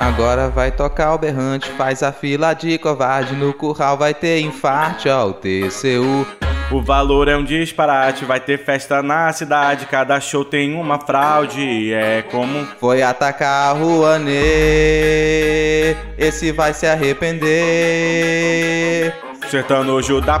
Agora vai tocar o berrante, faz a fila de covarde. No curral vai ter infarte, ó, o TCU. O valor é um disparate, vai ter festa na cidade. Cada show tem uma fraude, é comum. Foi atacar a Rouanet, esse vai se arrepender. Sertanojo dá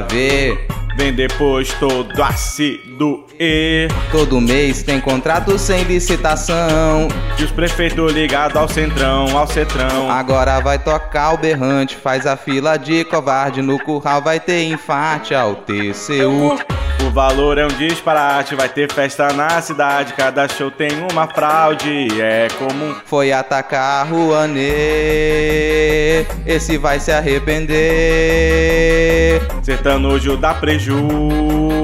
ver. Vem depois todo ácido e Todo mês tem contrato sem licitação. E os prefeitos ligados ao centrão, ao centrão. Agora vai tocar o berrante, faz a fila de covarde. No curral vai ter infarte ao TCU. O valor é um disparate, vai ter festa na cidade. Cada show tem uma fraude, é comum. Foi atacar a Rouanet, esse vai se arrepender. Sertanojo dá preju.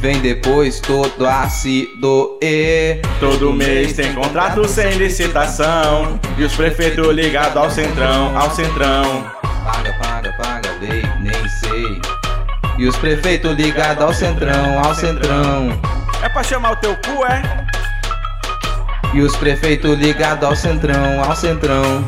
Vem depois todo ácido e Todo mês tem contrato sem licitação. E os prefeitos ligados ao centrão, ao centrão. Paga, paga, paga, lei, nem sei. E os prefeitos ligados ao centrão, ao centrão. É pra chamar o teu cu, é? E os prefeitos ligados ao centrão, ao centrão.